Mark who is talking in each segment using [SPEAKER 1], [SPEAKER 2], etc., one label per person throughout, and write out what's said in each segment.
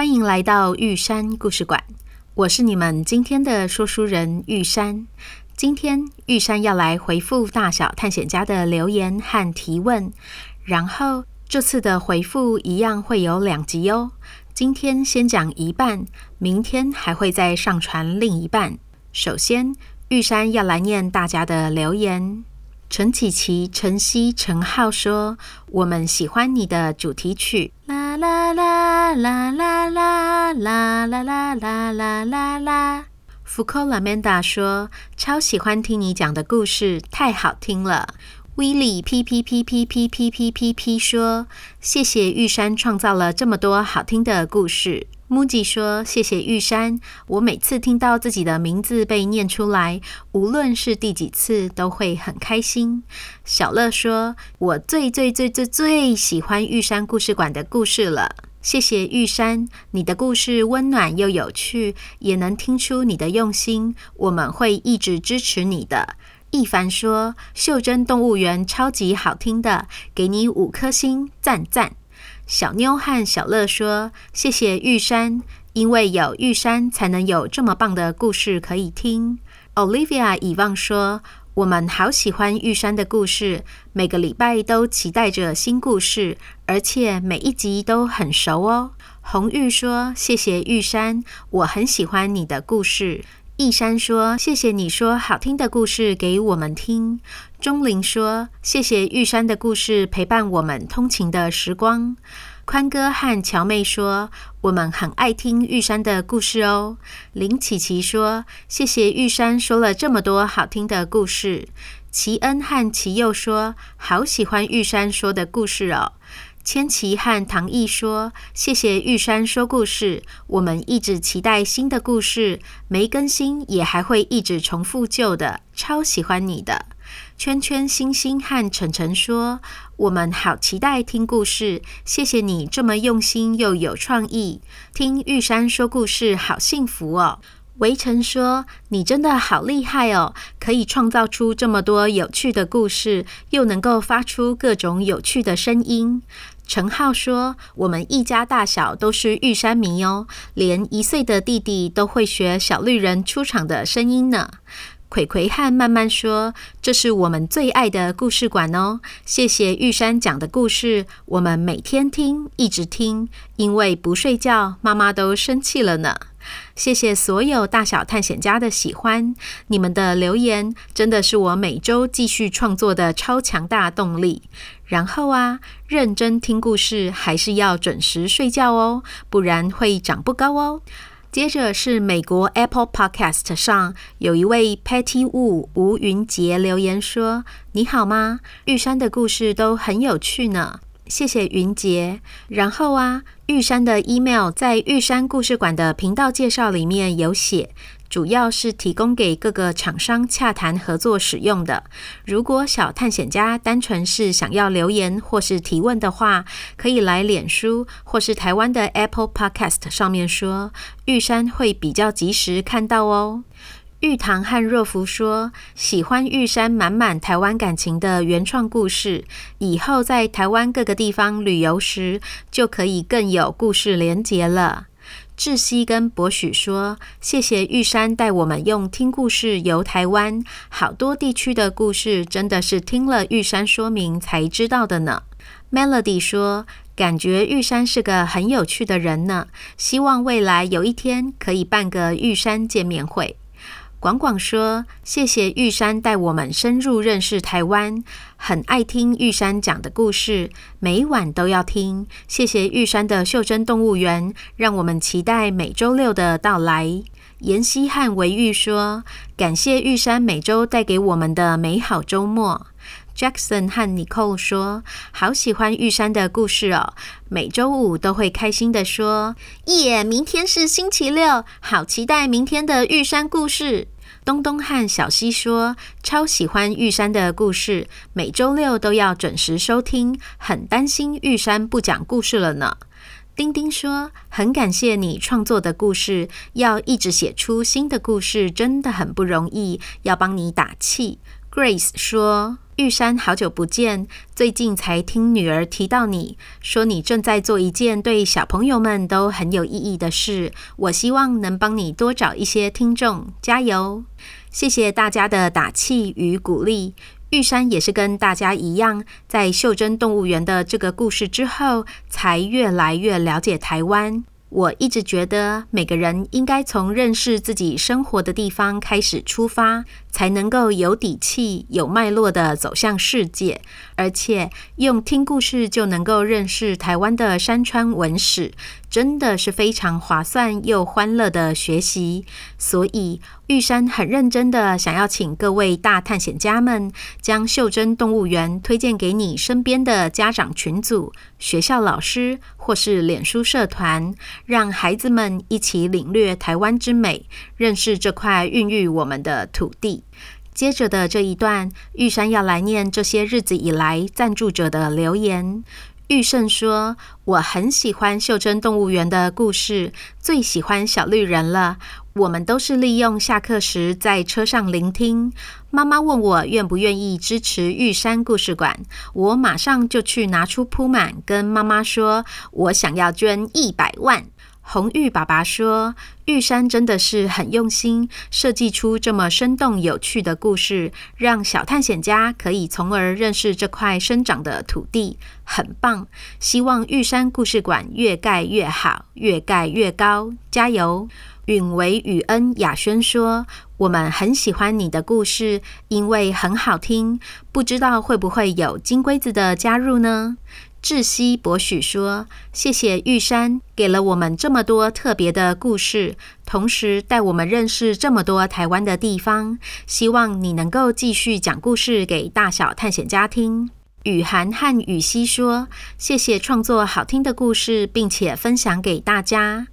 [SPEAKER 1] 欢迎来到玉山故事馆。我是你们今天的说书人玉山。今天玉山要来回复大小探险家的留言和提问，然后这次的回复一样会有两集哦。今天先讲一半，明天还会再上传另一半。首先，玉山要来念大家的留言。陈启琪、陈曦、陈浩说：“我们喜欢你的主题曲。”啦啦啦啦啦啦啦啦啦啦啦啦啦。福寇拉曼达说：“超喜欢听你讲的故事，太好听了。”威利 P P P P P P P P P 说：“谢谢玉山创造了这么多好听的故事。”木吉说：“谢谢玉山，我每次听到自己的名字被念出来，无论是第几次，都会很开心。”小乐说：“我最最最最最喜欢玉山故事馆的故事了。”谢谢玉山，你的故事温暖又有趣，也能听出你的用心。我们会一直支持你的。一凡说：“袖珍动物园超级好听的，给你五颗星，赞赞。”小妞和小乐说：“谢谢玉山，因为有玉山，才能有这么棒的故事可以听。” Olivia 以望说。我们好喜欢玉山的故事，每个礼拜都期待着新故事，而且每一集都很熟哦。红玉说：“谢谢玉山，我很喜欢你的故事。”一山说：“谢谢你说好听的故事给我们听。”钟灵说：“谢谢玉山的故事陪伴我们通勤的时光。”宽哥和乔妹说：“我们很爱听玉山的故事哦。”林琪琪说：“谢谢玉山说了这么多好听的故事。”齐恩和齐佑说：“好喜欢玉山说的故事哦。”千琪和唐毅说：“谢谢玉山说故事，我们一直期待新的故事，没更新也还会一直重复旧的，超喜欢你的。”圈圈、星星和晨晨说：“我们好期待听故事，谢谢你这么用心又有创意。听玉山说故事，好幸福哦。”围城说：“你真的好厉害哦，可以创造出这么多有趣的故事，又能够发出各种有趣的声音。”陈浩说：“我们一家大小都是玉山迷哦，连一岁的弟弟都会学小绿人出场的声音呢。”葵葵和慢慢说：“这是我们最爱的故事馆哦，谢谢玉山讲的故事，我们每天听，一直听，因为不睡觉，妈妈都生气了呢。”谢谢所有大小探险家的喜欢，你们的留言真的是我每周继续创作的超强大动力。然后啊，认真听故事还是要准时睡觉哦，不然会长不高哦。接着是美国 Apple Podcast 上有一位 Patty Wu 吴云杰留言说：“你好吗？玉山的故事都很有趣呢，谢谢云杰。”然后啊，玉山的 email 在玉山故事馆的频道介绍里面有写。主要是提供给各个厂商洽谈合作使用的。如果小探险家单纯是想要留言或是提问的话，可以来脸书或是台湾的 Apple Podcast 上面说，玉山会比较及时看到哦。玉堂和若福说，喜欢玉山满满台湾感情的原创故事，以后在台湾各个地方旅游时，就可以更有故事连结了。志熙跟博许说：“谢谢玉山带我们用听故事游台湾，好多地区的故事真的是听了玉山说明才知道的呢。” Melody 说：“感觉玉山是个很有趣的人呢，希望未来有一天可以办个玉山见面会。”广广说：“谢谢玉山带我们深入认识台湾，很爱听玉山讲的故事，每晚都要听。谢谢玉山的袖珍动物园，让我们期待每周六的到来。”妍希和维玉说：“感谢玉山每周带给我们的美好周末。” Jackson 和 Nicole 说：“好喜欢玉山的故事哦，每周五都会开心地说，耶！明天是星期六，好期待明天的玉山故事。”东东和小溪说：“超喜欢玉山的故事，每周六都要准时收听，很担心玉山不讲故事了呢。”丁丁说：“很感谢你创作的故事，要一直写出新的故事真的很不容易，要帮你打气。” Grace 说：“玉山好久不见，最近才听女儿提到你，说你正在做一件对小朋友们都很有意义的事。我希望能帮你多找一些听众，加油！谢谢大家的打气与鼓励。”玉山也是跟大家一样，在袖珍动物园的这个故事之后，才越来越了解台湾。我一直觉得，每个人应该从认识自己生活的地方开始出发，才能够有底气、有脉络的走向世界。而且，用听故事就能够认识台湾的山川文史。真的是非常划算又欢乐的学习，所以玉山很认真的想要请各位大探险家们，将袖珍动物园推荐给你身边的家长群组、学校老师或是脸书社团，让孩子们一起领略台湾之美，认识这块孕育我们的土地。接着的这一段，玉山要来念这些日子以来赞助者的留言。玉胜说：“我很喜欢袖珍动物园的故事，最喜欢小绿人了。我们都是利用下课时在车上聆听。妈妈问我愿不愿意支持玉山故事馆，我马上就去拿出铺满，跟妈妈说，我想要捐一百万。”红玉爸爸说：“玉山真的是很用心，设计出这么生动有趣的故事，让小探险家可以从而认识这块生长的土地，很棒。希望玉山故事馆越盖越好，越盖越高，加油！”允维雨恩雅轩说：“我们很喜欢你的故事，因为很好听。不知道会不会有金龟子的加入呢？”窒息博许说：“谢谢玉山，给了我们这么多特别的故事，同时带我们认识这么多台湾的地方。希望你能够继续讲故事给大小探险家听。”雨涵和雨熙说：“谢谢创作好听的故事，并且分享给大家。”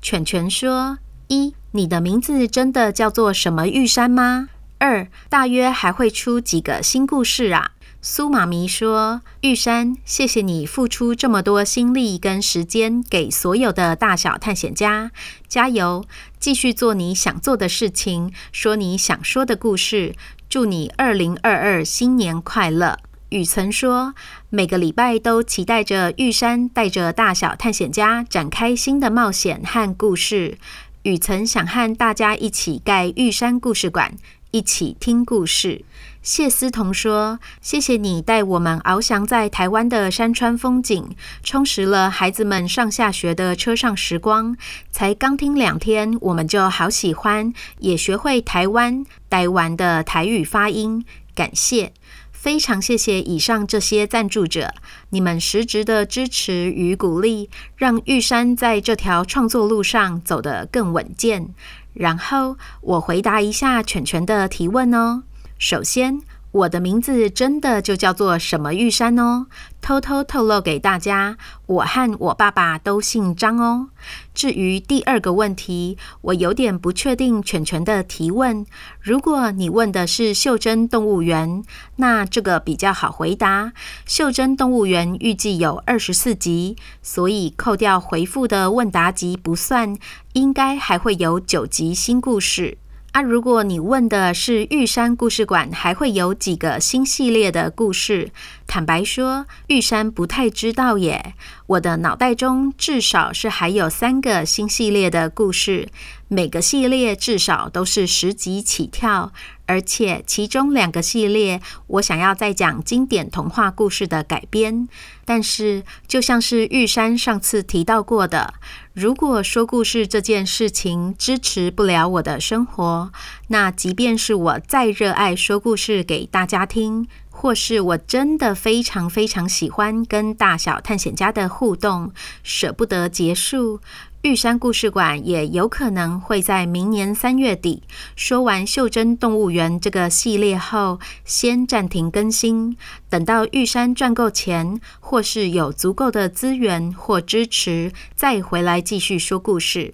[SPEAKER 1] 犬犬说：“一，你的名字真的叫做什么玉山吗？二，大约还会出几个新故事啊？”苏妈咪说：“玉山，谢谢你付出这么多心力跟时间给所有的大小探险家，加油，继续做你想做的事情，说你想说的故事。祝你二零二二新年快乐。”雨曾说：“每个礼拜都期待着玉山带着大小探险家展开新的冒险和故事。”雨曾想和大家一起盖玉山故事馆，一起听故事。谢思彤说：“谢谢你带我们翱翔在台湾的山川风景，充实了孩子们上下学的车上时光。才刚听两天，我们就好喜欢，也学会台湾台湾的台语发音。感谢，非常谢谢以上这些赞助者，你们实质的支持与鼓励，让玉山在这条创作路上走得更稳健。然后我回答一下犬犬的提问哦。”首先，我的名字真的就叫做什么玉山哦。偷偷透露给大家，我和我爸爸都姓张哦。至于第二个问题，我有点不确定犬犬的提问。如果你问的是袖珍动物园，那这个比较好回答。袖珍动物园预计有二十四集，所以扣掉回复的问答集不算，应该还会有九集新故事。啊，如果你问的是玉山故事馆还会有几个新系列的故事，坦白说，玉山不太知道耶。我的脑袋中至少是还有三个新系列的故事，每个系列至少都是十集起跳。而且其中两个系列，我想要再讲经典童话故事的改编。但是，就像是玉山上次提到过的，如果说故事这件事情支持不了我的生活，那即便是我再热爱说故事给大家听，或是我真的非常非常喜欢跟大小探险家的互动，舍不得结束。玉山故事馆也有可能会在明年三月底说完《袖珍动物园》这个系列后，先暂停更新，等到玉山赚够钱，或是有足够的资源或支持，再回来继续说故事。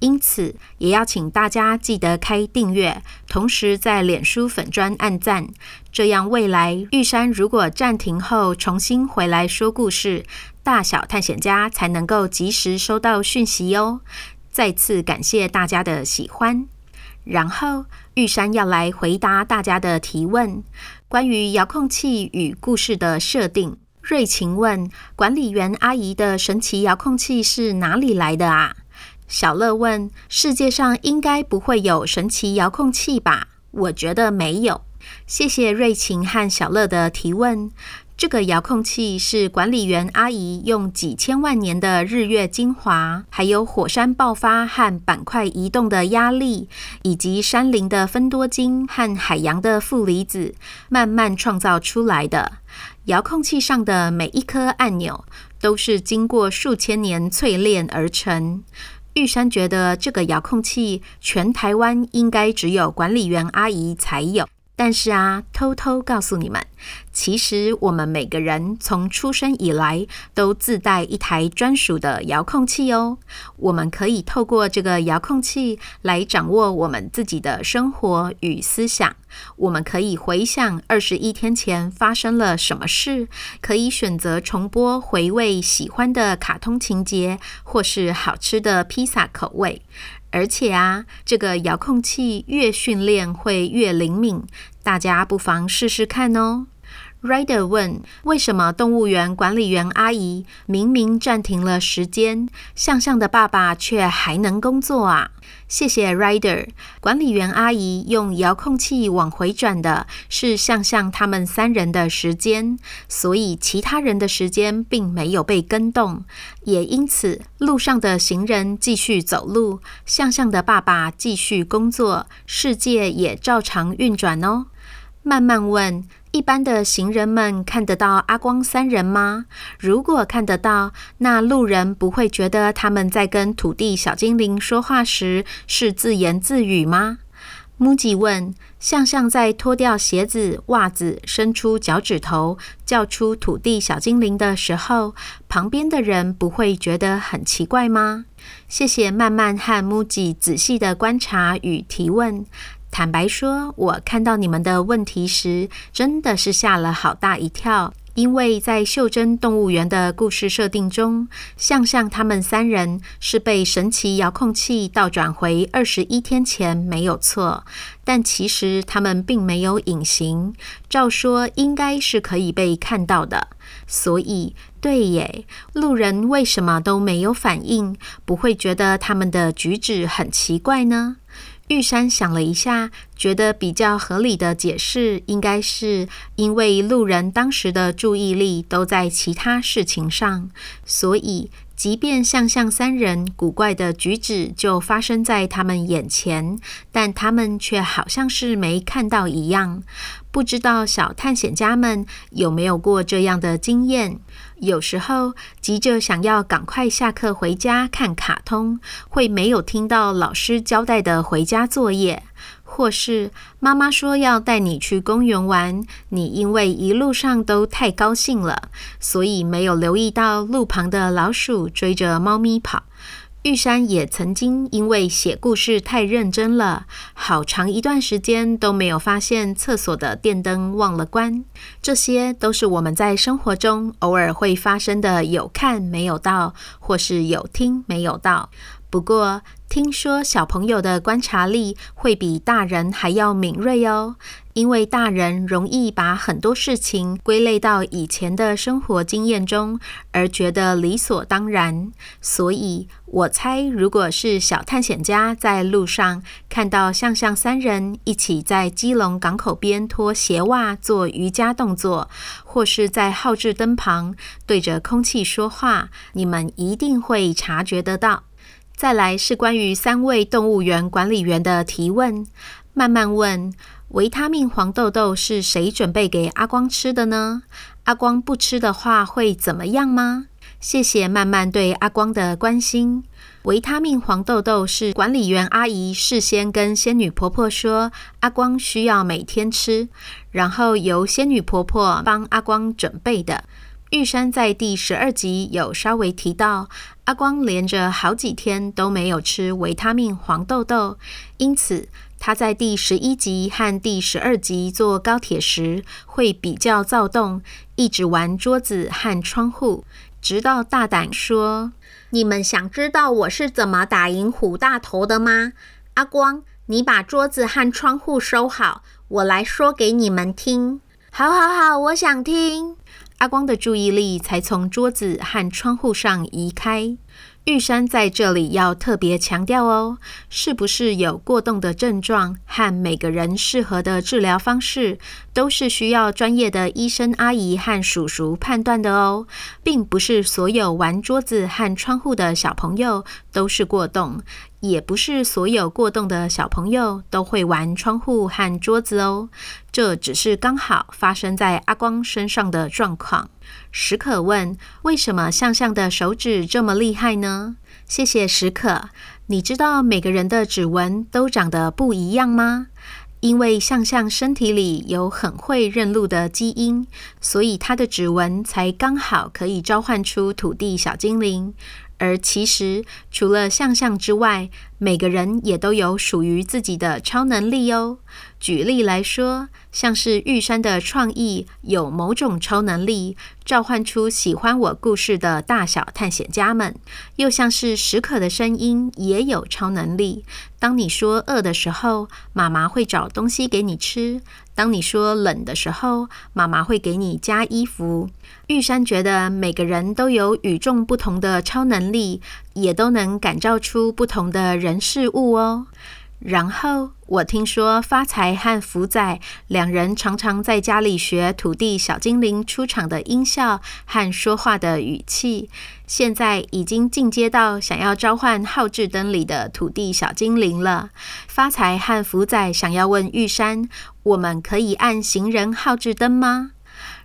[SPEAKER 1] 因此，也要请大家记得开订阅，同时在脸书粉专按赞，这样未来玉山如果暂停后重新回来说故事，大小探险家才能够及时收到讯息哟。再次感谢大家的喜欢。然后，玉山要来回答大家的提问，关于遥控器与故事的设定。瑞晴问：管理员阿姨的神奇遥控器是哪里来的啊？小乐问：“世界上应该不会有神奇遥控器吧？”我觉得没有。谢谢瑞晴和小乐的提问。这个遥控器是管理员阿姨用几千万年的日月精华，还有火山爆发和板块移动的压力，以及山林的分多精和海洋的负离子，慢慢创造出来的。遥控器上的每一颗按钮，都是经过数千年淬炼而成。玉山觉得这个遥控器全台湾应该只有管理员阿姨才有。但是啊，偷偷告诉你们，其实我们每个人从出生以来都自带一台专属的遥控器哦。我们可以透过这个遥控器来掌握我们自己的生活与思想。我们可以回想二十一天前发生了什么事，可以选择重播回味喜欢的卡通情节，或是好吃的披萨口味。而且啊，这个遥控器越训练会越灵敏，大家不妨试试看哦。Rider 问：为什么动物园管理员阿姨明明暂停了时间，向向的爸爸却还能工作啊？谢谢 Rider。管理员阿姨用遥控器往回转的是向向他们三人的时间，所以其他人的时间并没有被跟动，也因此路上的行人继续走路，向向的爸爸继续工作，世界也照常运转哦。慢慢问。一般的行人们看得到阿光三人吗？如果看得到，那路人不会觉得他们在跟土地小精灵说话时是自言自语吗？木吉问：向向在脱掉鞋子、袜子，伸出脚趾头，叫出土地小精灵的时候，旁边的人不会觉得很奇怪吗？谢谢慢慢和木吉仔细的观察与提问。坦白说，我看到你们的问题时，真的是吓了好大一跳。因为在袖珍动物园的故事设定中，向向他们三人是被神奇遥控器倒转回二十一天前，没有错。但其实他们并没有隐形，照说应该是可以被看到的。所以，对耶，路人为什么都没有反应？不会觉得他们的举止很奇怪呢？玉山想了一下，觉得比较合理的解释应该是因为路人当时的注意力都在其他事情上，所以即便向向三人古怪的举止就发生在他们眼前，但他们却好像是没看到一样。不知道小探险家们有没有过这样的经验？有时候急着想要赶快下课回家看卡通，会没有听到老师交代的回家作业，或是妈妈说要带你去公园玩，你因为一路上都太高兴了，所以没有留意到路旁的老鼠追着猫咪跑。玉山也曾经因为写故事太认真了，好长一段时间都没有发现厕所的电灯忘了关。这些都是我们在生活中偶尔会发生的，有看没有到，或是有听没有到。不过，听说小朋友的观察力会比大人还要敏锐哦，因为大人容易把很多事情归类到以前的生活经验中，而觉得理所当然。所以，我猜，如果是小探险家在路上看到向向三人一起在基隆港口边脱鞋袜做瑜伽动作，或是在号志灯旁对着空气说话，你们一定会察觉得到。再来是关于三位动物园管理员的提问。慢慢问，维他命黄豆豆是谁准备给阿光吃的呢？阿光不吃的话会怎么样吗？谢谢慢慢对阿光的关心。维他命黄豆豆是管理员阿姨事先跟仙女婆婆说，阿光需要每天吃，然后由仙女婆婆帮阿光准备的。玉山在第十二集有稍微提到，阿光连着好几天都没有吃维他命黄豆豆，因此他在第十一集和第十二集坐高铁时会比较躁动，一直玩桌子和窗户，直到大胆说：“你们想知道我是怎么打赢虎大头的吗？”阿光，你把桌子和窗户收好，我来说给你们听。好，好，好，我想听。阿光的注意力才从桌子和窗户上移开。玉山在这里要特别强调哦，是不是有过动的症状和每个人适合的治疗方式，都是需要专业的医生阿姨和叔叔判断的哦，并不是所有玩桌子和窗户的小朋友都是过动。也不是所有过动的小朋友都会玩窗户和桌子哦，这只是刚好发生在阿光身上的状况。史可问：为什么向向的手指这么厉害呢？谢谢史可。你知道每个人的指纹都长得不一样吗？因为向向身体里有很会认路的基因，所以他的指纹才刚好可以召唤出土地小精灵。而其实，除了向向之外，每个人也都有属于自己的超能力哦。举例来说，像是玉山的创意有某种超能力，召唤出喜欢我故事的大小探险家们；又像是史可的声音也有超能力。当你说饿的时候，妈妈会找东西给你吃；当你说冷的时候，妈妈会给你加衣服。玉山觉得每个人都有与众不同的超能力，也都能感召出不同的人事物哦。然后我听说发财和福仔两人常常在家里学土地小精灵出场的音效和说话的语气，现在已经进阶到想要召唤号志灯里的土地小精灵了。发财和福仔想要问玉山：我们可以按行人号志灯吗？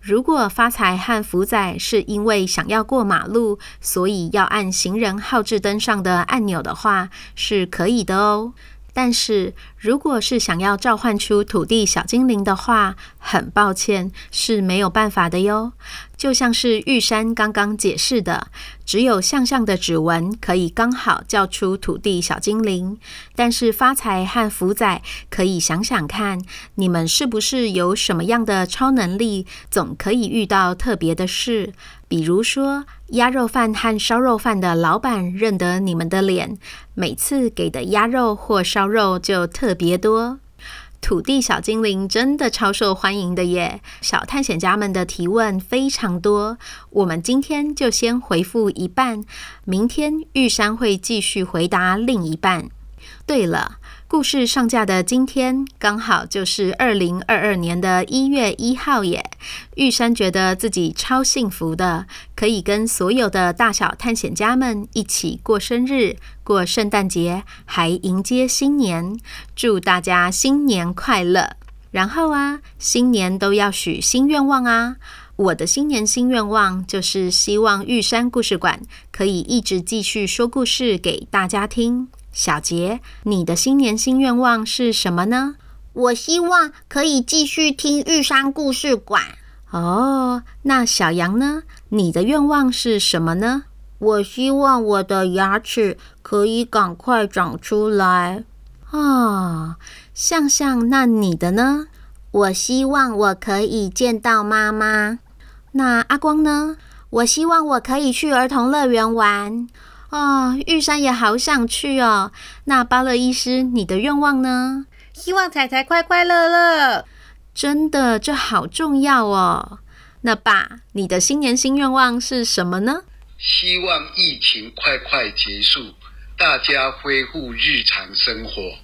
[SPEAKER 1] 如果发财和福仔是因为想要过马路，所以要按行人号志灯上的按钮的话，是可以的哦。但是，如果是想要召唤出土地小精灵的话，很抱歉，是没有办法的哟。就像是玉山刚刚解释的，只有向向的指纹可以刚好叫出土地小精灵。但是发财和福仔可以想想看，你们是不是有什么样的超能力，总可以遇到特别的事。比如说，鸭肉饭和烧肉饭的老板认得你们的脸，每次给的鸭肉或烧肉就特别多。土地小精灵真的超受欢迎的耶！小探险家们的提问非常多，我们今天就先回复一半，明天玉山会继续回答另一半。对了。故事上架的今天刚好就是二零二二年的一月一号耶！玉山觉得自己超幸福的，可以跟所有的大小探险家们一起过生日、过圣诞节，还迎接新年。祝大家新年快乐！然后啊，新年都要许新愿望啊！我的新年新愿望就是希望玉山故事馆可以一直继续说故事给大家听。小杰，你的新年新愿望是什么呢？
[SPEAKER 2] 我希望可以继续听玉山故事馆。
[SPEAKER 1] 哦，那小羊呢？你的愿望是什么呢？
[SPEAKER 2] 我希望我的牙齿可以赶快长出来。
[SPEAKER 1] 哦，向向，那你的呢？
[SPEAKER 2] 我希望我可以见到妈妈。
[SPEAKER 1] 那阿光呢？
[SPEAKER 2] 我希望我可以去儿童乐园玩。
[SPEAKER 1] 哦，玉山也好想去哦。那巴乐医师，你的愿望呢？
[SPEAKER 3] 希望彩彩快快乐乐。
[SPEAKER 1] 真的，这好重要哦。那爸，你的新年新愿望是什么呢？
[SPEAKER 4] 希望疫情快快结束，大家恢复日常生活。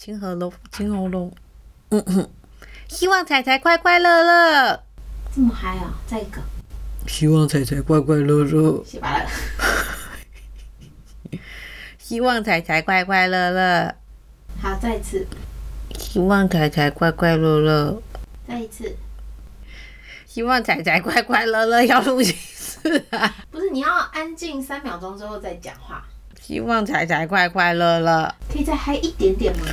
[SPEAKER 3] 清喉咙，清喉咙。嗯哼，希望彩彩快快乐乐。
[SPEAKER 1] 这么嗨啊！再一个。
[SPEAKER 3] 希望彩彩快快乐乐。
[SPEAKER 1] 写完了。
[SPEAKER 3] 希望彩彩快快乐乐。
[SPEAKER 1] 好，再一次。
[SPEAKER 3] 希望彩彩快快乐乐。
[SPEAKER 1] 再一次。
[SPEAKER 3] 希望彩彩快快乐乐。要录几次啊？
[SPEAKER 1] 不是，你要安静三秒钟之后再讲话。
[SPEAKER 3] 希望彩彩快快乐乐。
[SPEAKER 1] 可以再嗨一点点吗？